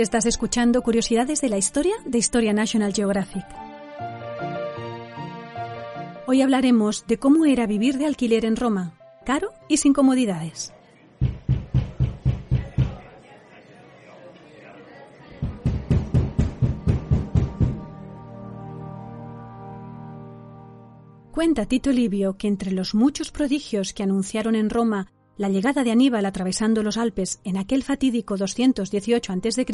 Estás escuchando Curiosidades de la Historia de Historia National Geographic. Hoy hablaremos de cómo era vivir de alquiler en Roma, caro y sin comodidades. Cuenta Tito Livio que entre los muchos prodigios que anunciaron en Roma la llegada de Aníbal atravesando los Alpes en aquel fatídico 218 a.C.,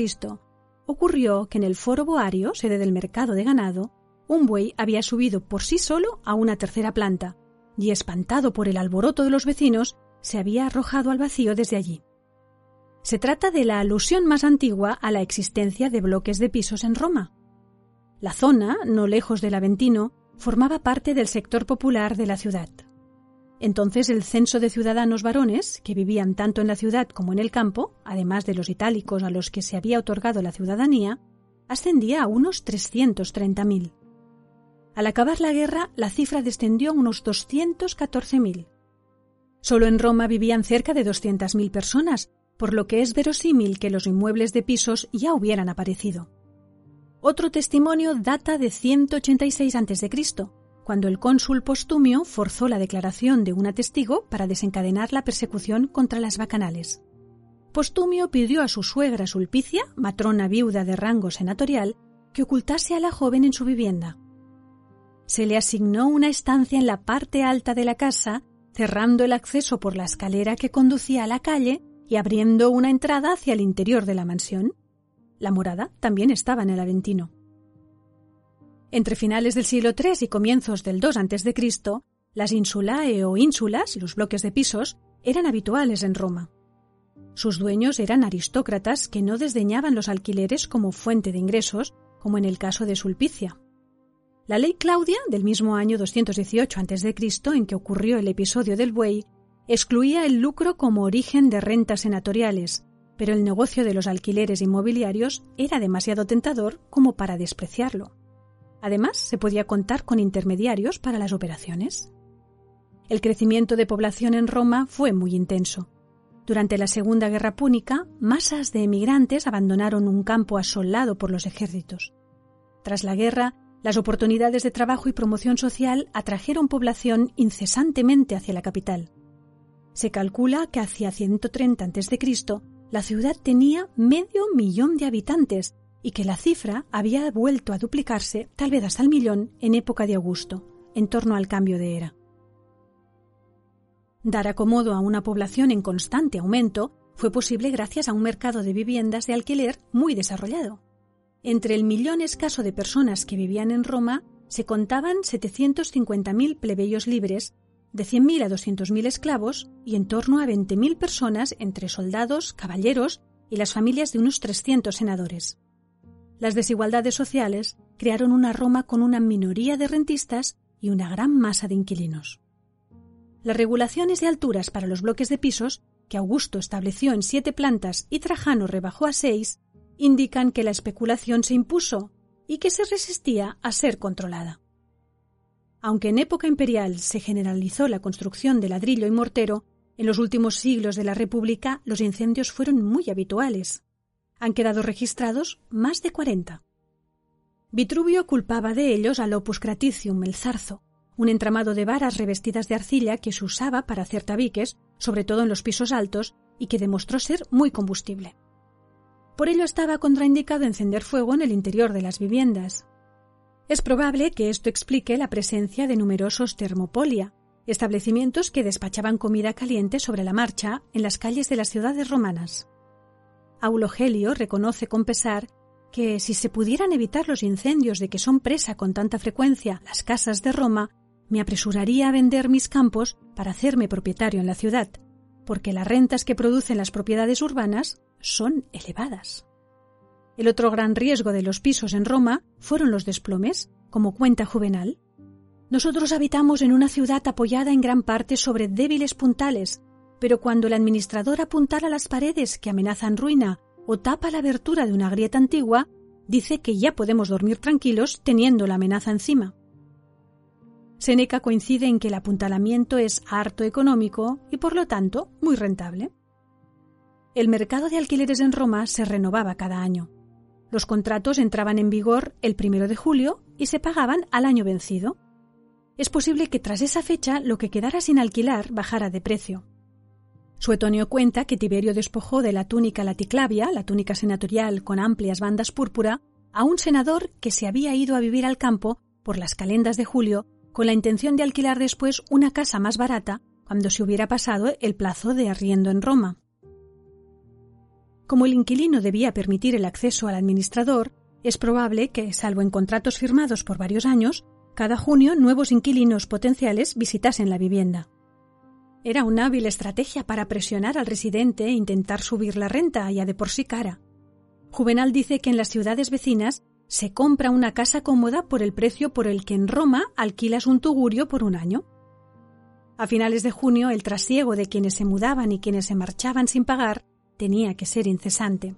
ocurrió que en el foro boario, sede del mercado de ganado, un buey había subido por sí solo a una tercera planta, y espantado por el alboroto de los vecinos, se había arrojado al vacío desde allí. Se trata de la alusión más antigua a la existencia de bloques de pisos en Roma. La zona, no lejos del Aventino, formaba parte del sector popular de la ciudad. Entonces el censo de ciudadanos varones, que vivían tanto en la ciudad como en el campo, además de los itálicos a los que se había otorgado la ciudadanía, ascendía a unos 330.000. Al acabar la guerra, la cifra descendió a unos 214.000. Solo en Roma vivían cerca de 200.000 personas, por lo que es verosímil que los inmuebles de pisos ya hubieran aparecido. Otro testimonio data de 186 a.C., cuando el cónsul Postumio forzó la declaración de un testigo para desencadenar la persecución contra las bacanales. Postumio pidió a su suegra Sulpicia, matrona viuda de rango senatorial, que ocultase a la joven en su vivienda. Se le asignó una estancia en la parte alta de la casa, cerrando el acceso por la escalera que conducía a la calle y abriendo una entrada hacia el interior de la mansión. La morada también estaba en el Aventino. Entre finales del siglo III y comienzos del II a.C., las insulae o ínsulas, los bloques de pisos, eran habituales en Roma. Sus dueños eran aristócratas que no desdeñaban los alquileres como fuente de ingresos, como en el caso de Sulpicia. La ley Claudia, del mismo año 218 a.C., en que ocurrió el episodio del buey, excluía el lucro como origen de rentas senatoriales, pero el negocio de los alquileres inmobiliarios era demasiado tentador como para despreciarlo. Además, se podía contar con intermediarios para las operaciones. El crecimiento de población en Roma fue muy intenso. Durante la Segunda Guerra Púnica, masas de emigrantes abandonaron un campo asolado por los ejércitos. Tras la guerra, las oportunidades de trabajo y promoción social atrajeron población incesantemente hacia la capital. Se calcula que hacia 130 a.C. la ciudad tenía medio millón de habitantes y que la cifra había vuelto a duplicarse, tal vez hasta el millón, en época de Augusto, en torno al cambio de era. Dar acomodo a una población en constante aumento fue posible gracias a un mercado de viviendas de alquiler muy desarrollado. Entre el millón escaso de personas que vivían en Roma se contaban 750.000 plebeyos libres, de 100.000 a 200.000 esclavos y en torno a 20.000 personas entre soldados, caballeros y las familias de unos 300 senadores. Las desigualdades sociales crearon una Roma con una minoría de rentistas y una gran masa de inquilinos. Las regulaciones de alturas para los bloques de pisos, que Augusto estableció en siete plantas y Trajano rebajó a seis, indican que la especulación se impuso y que se resistía a ser controlada. Aunque en época imperial se generalizó la construcción de ladrillo y mortero, en los últimos siglos de la República los incendios fueron muy habituales. Han quedado registrados más de cuarenta. Vitruvio culpaba de ellos al Opus Craticium, el zarzo, un entramado de varas revestidas de arcilla que se usaba para hacer tabiques, sobre todo en los pisos altos, y que demostró ser muy combustible. Por ello estaba contraindicado encender fuego en el interior de las viviendas. Es probable que esto explique la presencia de numerosos termopolia, establecimientos que despachaban comida caliente sobre la marcha en las calles de las ciudades romanas. Aulogelio reconoce con pesar que si se pudieran evitar los incendios de que son presa con tanta frecuencia las casas de Roma, me apresuraría a vender mis campos para hacerme propietario en la ciudad, porque las rentas que producen las propiedades urbanas son elevadas. El otro gran riesgo de los pisos en Roma fueron los desplomes, como cuenta Juvenal. Nosotros habitamos en una ciudad apoyada en gran parte sobre débiles puntales, pero cuando el administrador apuntala las paredes que amenazan ruina o tapa la abertura de una grieta antigua, dice que ya podemos dormir tranquilos teniendo la amenaza encima. Seneca coincide en que el apuntalamiento es harto económico y por lo tanto muy rentable. El mercado de alquileres en Roma se renovaba cada año. Los contratos entraban en vigor el primero de julio y se pagaban al año vencido. Es posible que tras esa fecha lo que quedara sin alquilar bajara de precio. Suetonio cuenta que Tiberio despojó de la túnica laticlavia, la túnica senatorial con amplias bandas púrpura, a un senador que se había ido a vivir al campo por las calendas de julio con la intención de alquilar después una casa más barata cuando se hubiera pasado el plazo de arriendo en Roma. Como el inquilino debía permitir el acceso al administrador, es probable que, salvo en contratos firmados por varios años, cada junio nuevos inquilinos potenciales visitasen la vivienda. Era una hábil estrategia para presionar al residente e intentar subir la renta, ya de por sí cara. Juvenal dice que en las ciudades vecinas se compra una casa cómoda por el precio por el que en Roma alquilas un tugurio por un año. A finales de junio, el trasiego de quienes se mudaban y quienes se marchaban sin pagar tenía que ser incesante.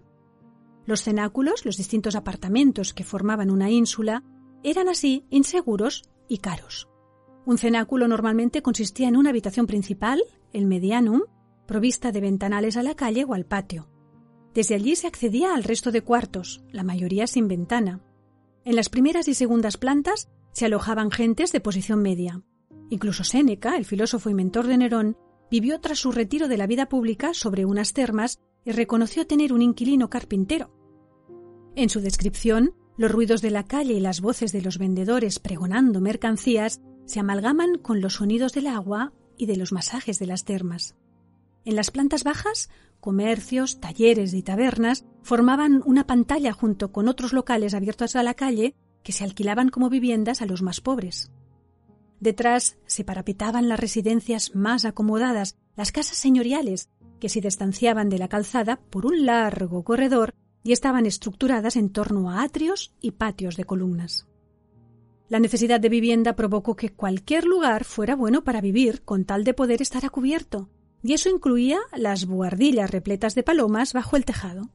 Los cenáculos, los distintos apartamentos que formaban una ínsula, eran así inseguros y caros. Un cenáculo normalmente consistía en una habitación principal, el medianum, provista de ventanales a la calle o al patio. Desde allí se accedía al resto de cuartos, la mayoría sin ventana. En las primeras y segundas plantas se alojaban gentes de posición media. Incluso Séneca, el filósofo y mentor de Nerón, vivió tras su retiro de la vida pública sobre unas termas y reconoció tener un inquilino carpintero. En su descripción, los ruidos de la calle y las voces de los vendedores pregonando mercancías se amalgaman con los sonidos del agua y de los masajes de las termas. En las plantas bajas, comercios, talleres y tabernas formaban una pantalla junto con otros locales abiertos a la calle que se alquilaban como viviendas a los más pobres. Detrás se parapetaban las residencias más acomodadas, las casas señoriales, que se distanciaban de la calzada por un largo corredor y estaban estructuradas en torno a atrios y patios de columnas. La necesidad de vivienda provocó que cualquier lugar fuera bueno para vivir con tal de poder estar a cubierto, y eso incluía las buhardillas repletas de palomas bajo el tejado.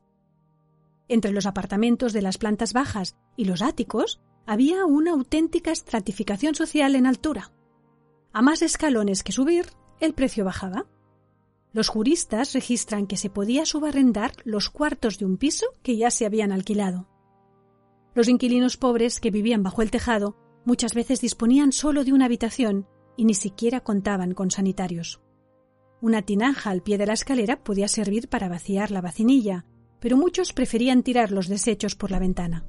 Entre los apartamentos de las plantas bajas y los áticos había una auténtica estratificación social en altura. A más escalones que subir, el precio bajaba. Los juristas registran que se podía subarrendar los cuartos de un piso que ya se habían alquilado. Los inquilinos pobres que vivían bajo el tejado muchas veces disponían solo de una habitación y ni siquiera contaban con sanitarios. Una tinaja al pie de la escalera podía servir para vaciar la vacinilla, pero muchos preferían tirar los desechos por la ventana.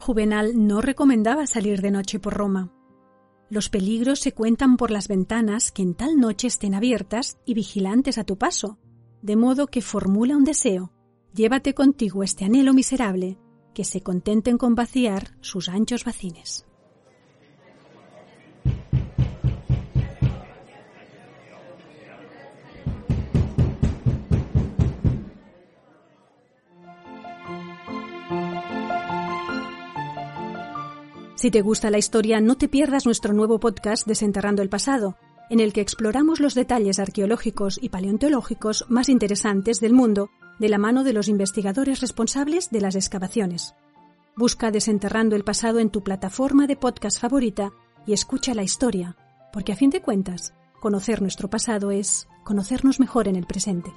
Juvenal no recomendaba salir de noche por Roma. Los peligros se cuentan por las ventanas que en tal noche estén abiertas y vigilantes a tu paso, de modo que formula un deseo, llévate contigo este anhelo miserable, que se contenten con vaciar sus anchos bacines. Si te gusta la historia, no te pierdas nuestro nuevo podcast Desenterrando el Pasado, en el que exploramos los detalles arqueológicos y paleontológicos más interesantes del mundo de la mano de los investigadores responsables de las excavaciones. Busca Desenterrando el Pasado en tu plataforma de podcast favorita y escucha la historia, porque a fin de cuentas, conocer nuestro pasado es conocernos mejor en el presente.